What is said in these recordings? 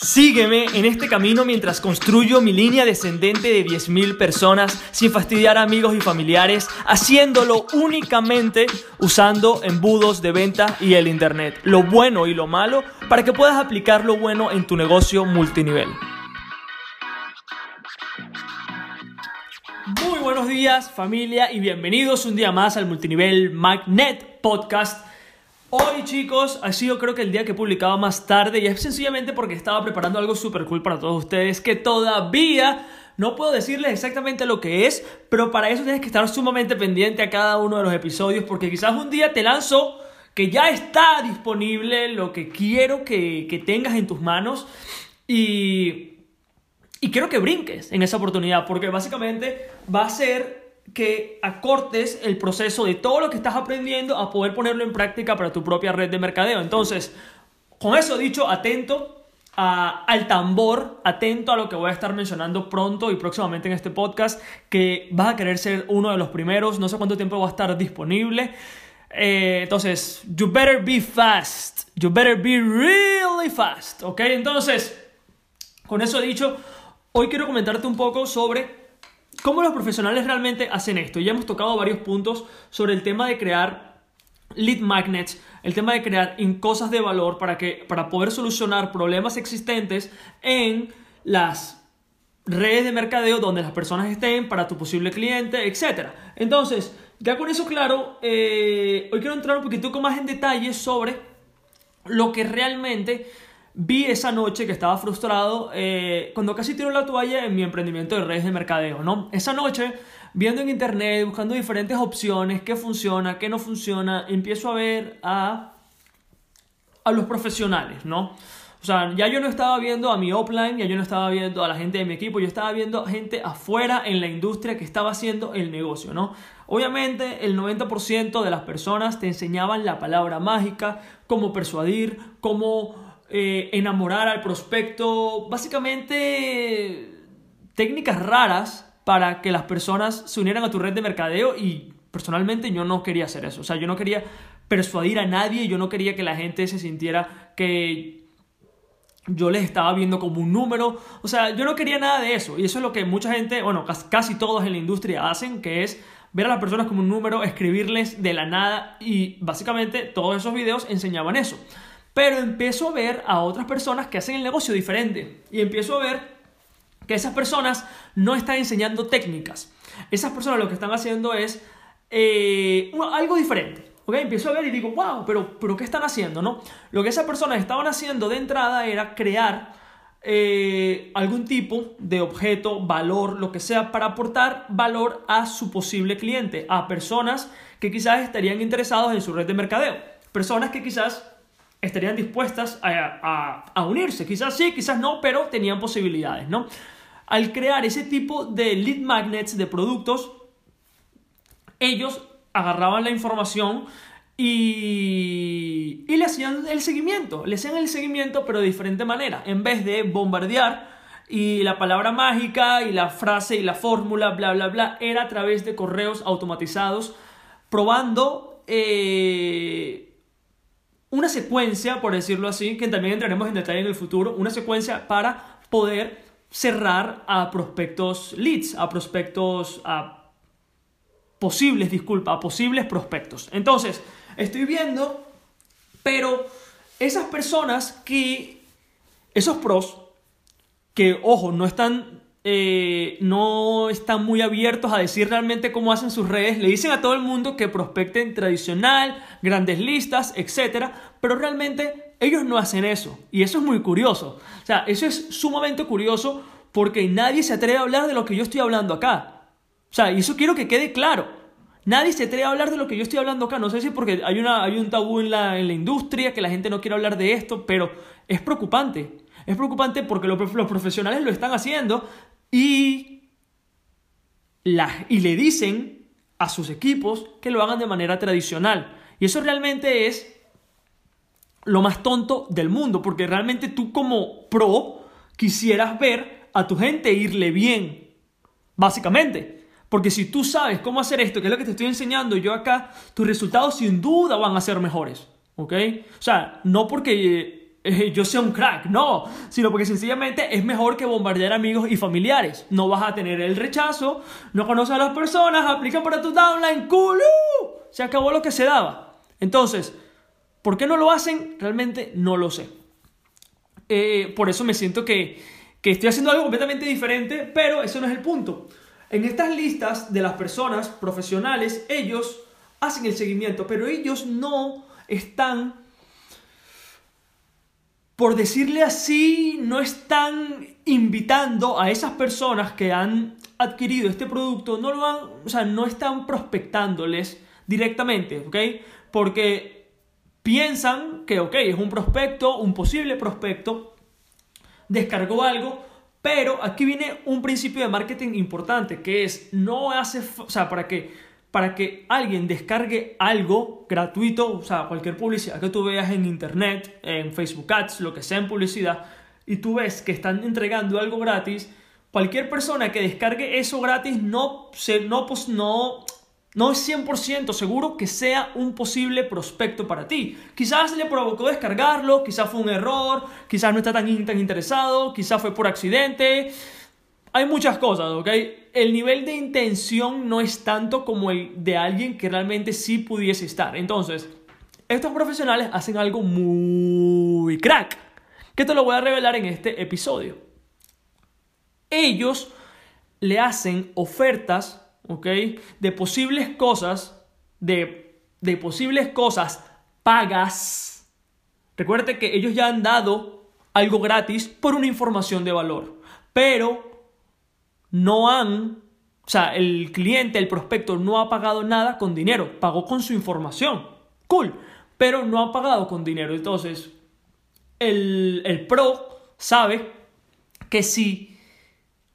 Sígueme en este camino mientras construyo mi línea descendente de 10.000 personas sin fastidiar a amigos y familiares, haciéndolo únicamente usando embudos de venta y el Internet, lo bueno y lo malo, para que puedas aplicar lo bueno en tu negocio multinivel. Muy buenos días familia y bienvenidos un día más al Multinivel Magnet Podcast Hoy chicos, ha sido creo que el día que he publicado más tarde y es sencillamente porque estaba preparando algo súper cool para todos ustedes que todavía no puedo decirles exactamente lo que es, pero para eso tienes que estar sumamente pendiente a cada uno de los episodios porque quizás un día te lanzo que ya está disponible lo que quiero que, que tengas en tus manos y, y quiero que brinques en esa oportunidad porque básicamente va a ser que acortes el proceso de todo lo que estás aprendiendo a poder ponerlo en práctica para tu propia red de mercadeo. Entonces, con eso dicho, atento al tambor, atento a lo que voy a estar mencionando pronto y próximamente en este podcast, que vas a querer ser uno de los primeros, no sé cuánto tiempo va a estar disponible. Eh, entonces, you better be fast, you better be really fast, ¿ok? Entonces, con eso dicho, hoy quiero comentarte un poco sobre ¿Cómo los profesionales realmente hacen esto? Ya hemos tocado varios puntos sobre el tema de crear lead magnets, el tema de crear cosas de valor para, que, para poder solucionar problemas existentes en las redes de mercadeo donde las personas estén para tu posible cliente, etc. Entonces, ya con eso claro, eh, hoy quiero entrar un poquito más en detalle sobre lo que realmente vi esa noche que estaba frustrado eh, cuando casi tiro la toalla en mi emprendimiento de redes de mercadeo, ¿no? Esa noche, viendo en internet, buscando diferentes opciones, qué funciona, qué no funciona, empiezo a ver a, a los profesionales, ¿no? O sea, ya yo no estaba viendo a mi offline, ya yo no estaba viendo a la gente de mi equipo, yo estaba viendo gente afuera en la industria que estaba haciendo el negocio, ¿no? Obviamente el 90% de las personas te enseñaban la palabra mágica, cómo persuadir, cómo eh, enamorar al prospecto, básicamente técnicas raras para que las personas se unieran a tu red de mercadeo y personalmente yo no quería hacer eso, o sea, yo no quería persuadir a nadie, yo no quería que la gente se sintiera que yo les estaba viendo como un número, o sea, yo no quería nada de eso. Y eso es lo que mucha gente, bueno, casi todos en la industria hacen, que es ver a las personas como un número, escribirles de la nada. Y básicamente todos esos videos enseñaban eso. Pero empiezo a ver a otras personas que hacen el negocio diferente. Y empiezo a ver que esas personas no están enseñando técnicas. Esas personas lo que están haciendo es eh, algo diferente. ¿okay? Empiezo a ver y digo, wow, pero, pero ¿qué están haciendo? ¿no? Lo que esas personas estaban haciendo de entrada era crear eh, algún tipo de objeto, valor, lo que sea, para aportar valor a su posible cliente, a personas que quizás estarían interesados en su red de mercadeo, personas que quizás estarían dispuestas a, unirse. Quizás sí, quizás no, pero tenían posibilidades, ¿no? Al crear ese tipo de lead magnets de productos, ellos agarraban la información y, y le hacían el seguimiento. Le hacían el seguimiento, pero de diferente manera. En vez de bombardear y la palabra mágica y la frase y la fórmula, bla, bla, bla, era a través de correos automatizados, probando eh, una secuencia, por decirlo así, que también entraremos en detalle en el futuro, una secuencia para poder cerrar a prospectos leads, a prospectos, a posibles, disculpa, a posibles prospectos. Entonces, estoy viendo, pero esas personas que, esos pros, que, ojo, no están eh, no están muy abiertos a decir realmente cómo hacen sus redes. Le dicen a todo el mundo que prospecten tradicional, grandes listas, etc. Pero realmente ellos no hacen eso. Y eso es muy curioso. O sea, eso es sumamente curioso porque nadie se atreve a hablar de lo que yo estoy hablando acá. O sea, y eso quiero que quede claro. Nadie se atreve a hablar de lo que yo estoy hablando acá. No sé si porque hay, una, hay un tabú en la, en la industria, que la gente no quiere hablar de esto, pero es preocupante. Es preocupante porque los, los profesionales lo están haciendo, y, y le dicen a sus equipos que lo hagan de manera tradicional. Y eso realmente es lo más tonto del mundo, porque realmente tú como pro quisieras ver a tu gente irle bien, básicamente. Porque si tú sabes cómo hacer esto, que es lo que te estoy enseñando yo acá, tus resultados sin duda van a ser mejores. ¿Ok? O sea, no porque eh, yo sea un crack, no, sino porque sencillamente es mejor que bombardear amigos y familiares. No vas a tener el rechazo, no conoces a las personas, aplican para tu downline, cool, se acabó lo que se daba. Entonces, ¿por qué no lo hacen? Realmente no lo sé. Eh, por eso me siento que, que estoy haciendo algo completamente diferente, pero eso no es el punto. En estas listas de las personas profesionales, ellos hacen el seguimiento, pero ellos no están, por decirle así, no están invitando a esas personas que han adquirido este producto, no lo han, o sea, no están prospectándoles directamente, ¿ok? Porque piensan que, ok, es un prospecto, un posible prospecto, descargó algo, pero aquí viene un principio de marketing importante, que es, no hace, o sea, para que para que alguien descargue algo gratuito, o sea, cualquier publicidad que tú veas en internet, en Facebook Ads, lo que sea en publicidad, y tú ves que están entregando algo gratis, cualquier persona que descargue eso gratis no, se, no, pues, no, no es 100% seguro que sea un posible prospecto para ti. Quizás le provocó descargarlo, quizás fue un error, quizás no está tan, tan interesado, quizás fue por accidente. Hay muchas cosas, ¿ok? El nivel de intención no es tanto como el de alguien que realmente sí pudiese estar. Entonces, estos profesionales hacen algo muy crack, que te lo voy a revelar en este episodio. Ellos le hacen ofertas, ¿ok? De posibles cosas, de, de posibles cosas pagas. Recuerde que ellos ya han dado algo gratis por una información de valor, pero no han, o sea, el cliente, el prospecto no ha pagado nada con dinero, pagó con su información. Cool, pero no ha pagado con dinero. Entonces, el, el pro sabe que si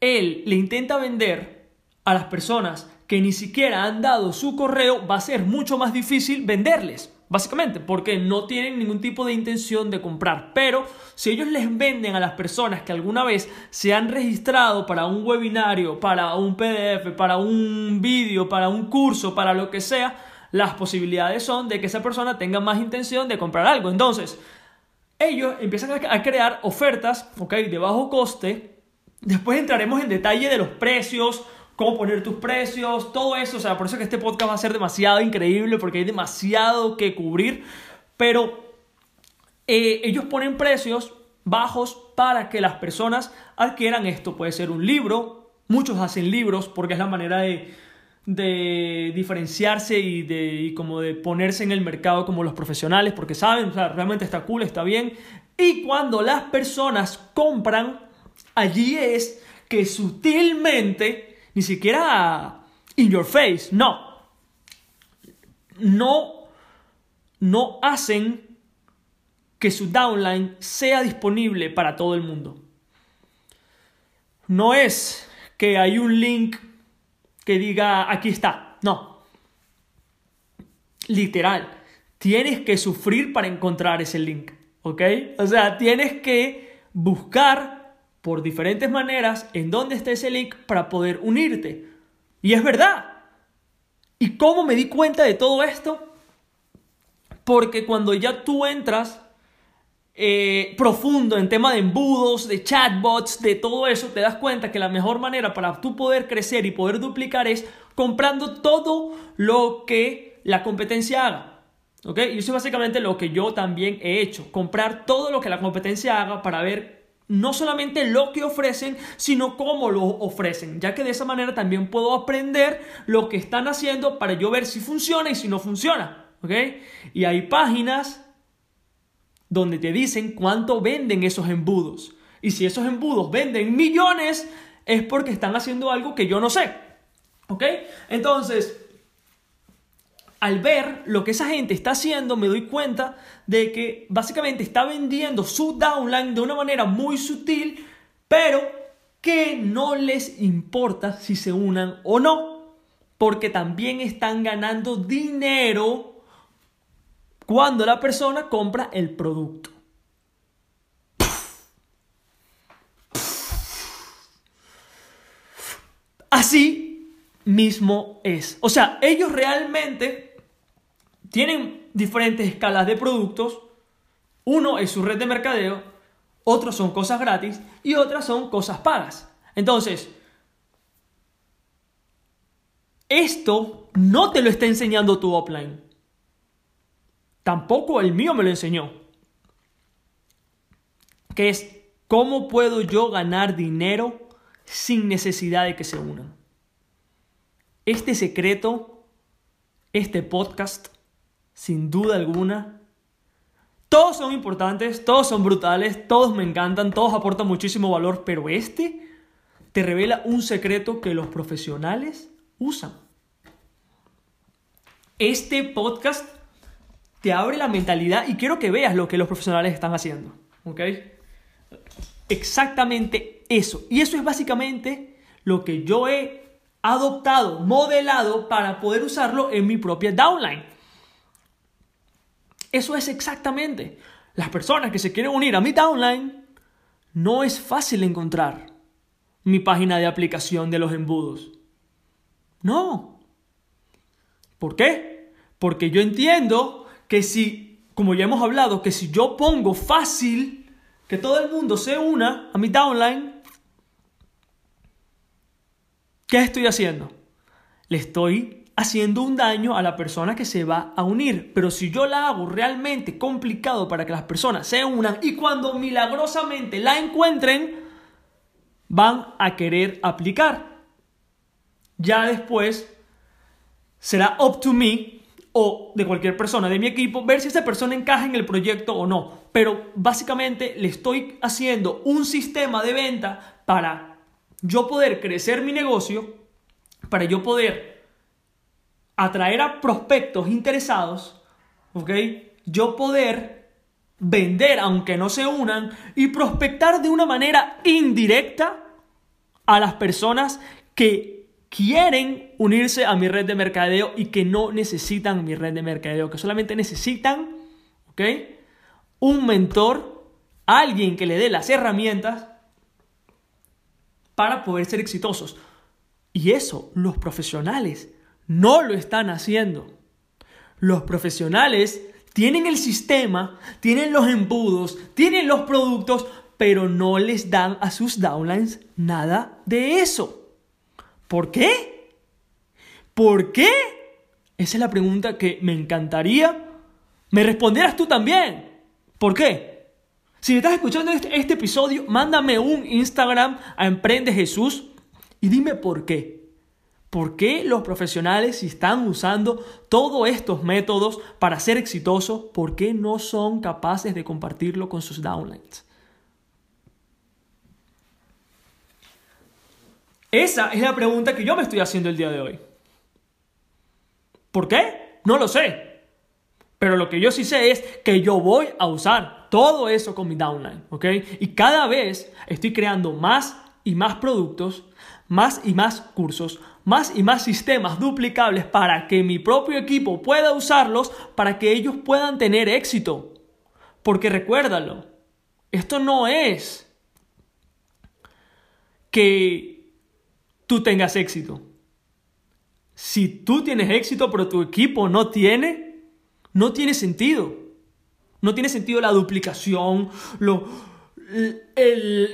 él le intenta vender a las personas que ni siquiera han dado su correo, va a ser mucho más difícil venderles. Básicamente, porque no tienen ningún tipo de intención de comprar. Pero si ellos les venden a las personas que alguna vez se han registrado para un webinario, para un PDF, para un vídeo, para un curso, para lo que sea, las posibilidades son de que esa persona tenga más intención de comprar algo. Entonces, ellos empiezan a crear ofertas, ok, de bajo coste. Después entraremos en detalle de los precios, cómo poner tus precios, todo eso. O sea, por eso que este podcast va a ser demasiado increíble porque hay demasiado que cubrir. Pero eh, ellos ponen precios bajos para que las personas adquieran esto. Puede ser un libro, muchos hacen libros porque es la manera de, diferenciarse y de como de ponerse en el mercado como los profesionales porque saben, o sea, realmente está cool, está bien. Y cuando las personas compran, allí es que sutilmente ni siquiera in your face, no. No, no hacen que su downline sea disponible para todo el mundo. No es que hay un link que diga aquí está, no. Literal, tienes que sufrir para encontrar ese link, ¿ok? O sea, tienes que buscar por diferentes maneras en dónde está ese link para poder unirte. Y es verdad. ¿Y cómo me di cuenta de todo esto? Porque cuando ya tú entras eh, profundo en tema de embudos, de chatbots, de todo eso, te das cuenta que la mejor manera para tú poder crecer y poder duplicar es comprando todo lo que la competencia haga. ¿Ok? Y eso es básicamente lo que yo también he hecho. Comprar todo lo que la competencia haga para ver no solamente lo que ofrecen, sino cómo lo ofrecen, ya que de esa manera también puedo aprender lo que están haciendo para yo ver si funciona y si no funciona. ¿Ok? Y hay páginas donde te dicen cuánto venden esos embudos. Y si esos embudos venden millones, es porque están haciendo algo que yo no sé. ¿Ok? Entonces, al ver lo que esa gente está haciendo, me doy cuenta de que básicamente está vendiendo su downline de una manera muy sutil, pero que no les importa si se unan o no, porque también están ganando dinero cuando la persona compra el producto. Así mismo es. O sea, ellos realmente tienen diferentes escalas de productos Uno es su red de mercadeo, otros son cosas gratis y otras son cosas pagas. Entonces, esto no te lo está enseñando tu offline. Tampoco el mío me lo enseñó. Que es, ¿cómo puedo yo ganar dinero sin necesidad de que se unan? Este secreto, este podcast, sin duda alguna, todos son importantes, todos son brutales, todos me encantan, todos aportan muchísimo valor, pero este te revela un secreto que los profesionales usan. Este podcast te abre la mentalidad y quiero que veas lo que los profesionales están haciendo. ¿Ok? Exactamente eso. Y eso es básicamente lo que yo he adoptado, modelado para poder usarlo en mi propia downline. Eso es exactamente. Las personas que se quieren unir a mi downline, no es fácil encontrar mi página de aplicación de los embudos. No. ¿Por qué? Porque yo entiendo que si, como ya hemos hablado, que si yo pongo fácil que todo el mundo se una a mi downline, ¿qué estoy haciendo? Le estoy haciendo un daño a la persona que se va a unir. Pero si yo la hago realmente complicado para que las personas se unan y cuando milagrosamente la encuentren, van a querer aplicar. Ya después será up to me o de cualquier persona de mi equipo ver si esa persona encaja en el proyecto o no. Pero básicamente le estoy haciendo un sistema de venta para yo poder crecer mi negocio, para yo poder atraer a prospectos interesados, ¿ok? Yo poder vender aunque no se unan y prospectar de una manera indirecta a las personas que quieren unirse a mi red de mercadeo y que no necesitan mi red de mercadeo, que solamente necesitan, ¿ok? Un mentor, alguien que le dé las herramientas para poder ser exitosos. Y eso los profesionales no lo están haciendo. Los profesionales tienen el sistema, tienen los embudos, tienen los productos, pero no les dan a sus downlines nada de eso. ¿Por qué? ¿Por qué? Esa es la pregunta que me encantaría me respondieras tú también. ¿Por qué? Si estás escuchando este, este, episodio, mándame un Instagram a Emprende Jesús y dime por qué. ¿Por qué los profesionales, si están usando todos estos métodos para ser exitosos, por qué no son capaces de compartirlo con sus downlines? Esa es la pregunta que yo me estoy haciendo el día de hoy. ¿Por qué? No lo sé. Pero lo que yo sí sé es que yo voy a usar todo eso con mi downline, ¿ok? Y cada vez estoy creando más y más productos, más y más cursos, más y más sistemas duplicables para que mi propio equipo pueda usarlos para que ellos puedan tener éxito. Porque recuérdalo, esto no es que tú tengas éxito. Si tú tienes éxito pero tu equipo no tiene, no tiene sentido. No tiene sentido la duplicación,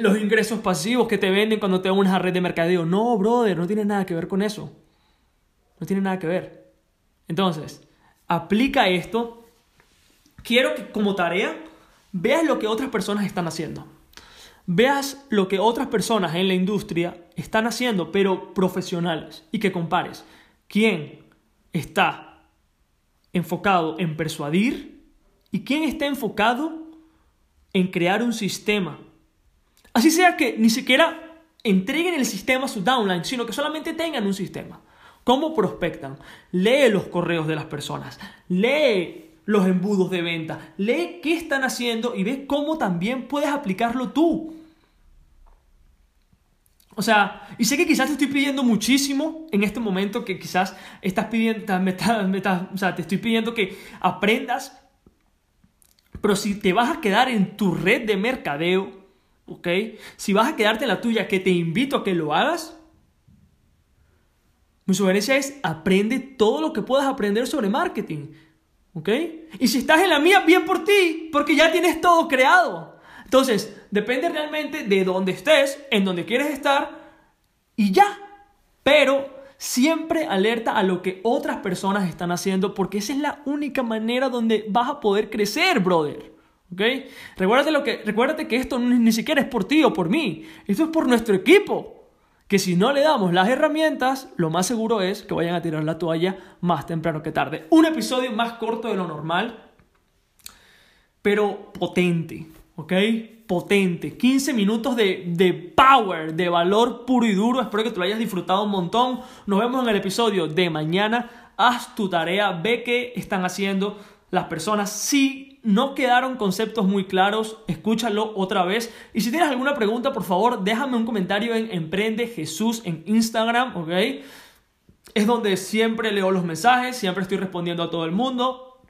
los ingresos pasivos que te venden cuando te unes a red de mercadeo. No, brother, no tiene nada que ver con eso. No tiene nada que ver. Entonces, aplica esto. Quiero que como tarea veas lo que otras personas están haciendo veas lo que otras personas en la industria están haciendo, pero profesionales, y que compares quién está enfocado en persuadir y quién está enfocado en crear un sistema. Así sea que ni siquiera entreguen el sistema a su downline, sino que solamente tengan un sistema. ¿Cómo prospectan? Lee los correos de las personas, lee los embudos de venta. Lee qué están haciendo y ve cómo también puedes aplicarlo tú. O sea, y sé que quizás te estoy pidiendo muchísimo en este momento, que quizás estás pidiendo, o sea, te estoy pidiendo que aprendas, pero si te vas a quedar en tu red de mercadeo, ¿ok? Si vas a quedarte en la tuya, que te invito a que lo hagas, mi sugerencia es aprende todo lo que puedas aprender sobre marketing. ¿Ok? Y si estás en la mía, bien por ti, porque ya tienes todo creado. Entonces, depende realmente de dónde estés, en donde quieres estar y ya. Pero siempre alerta a lo que otras personas están haciendo porque esa es la única manera donde vas a poder crecer, brother. ¿Ok? Recuérdate, lo que, que esto ni siquiera es por ti o por mí. Esto es por nuestro equipo que si no le damos las herramientas, lo más seguro es que vayan a tirar la toalla más temprano que tarde. Un episodio más corto de lo normal, pero potente, ¿ok? Potente. 15 minutos de, de power, de valor puro y duro. Espero que te lo hayas disfrutado un montón. Nos vemos en el episodio de mañana. Haz tu tarea, ve qué están haciendo las personas. Sí no quedaron conceptos muy claros, escúchalo otra vez. Y si tienes alguna pregunta, por favor, déjame un comentario en Emprende Jesús en Instagram, ¿ok? Es donde siempre leo los mensajes, siempre estoy respondiendo a todo el mundo.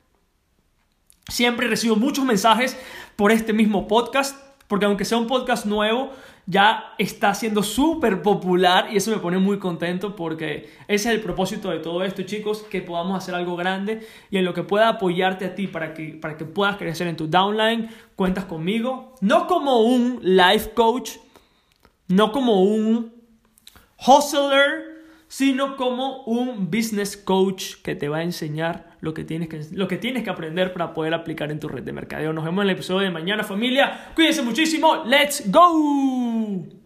Siempre recibo muchos mensajes por este mismo podcast, porque aunque sea un podcast nuevo, ya está siendo súper popular y eso me pone muy contento porque ese es el propósito de todo esto, chicos, que podamos hacer algo grande y en lo que pueda apoyarte a ti para que, para que puedas crecer en tu downline, cuentas conmigo, no como un life coach, no como un hustler, sino como un business coach que te va a enseñar lo que tienes que, lo que, tienes que aprender para poder aplicar en tu red de mercadeo. Nos vemos en el episodio de mañana, familia. Cuídense muchísimo. ¡Let's go!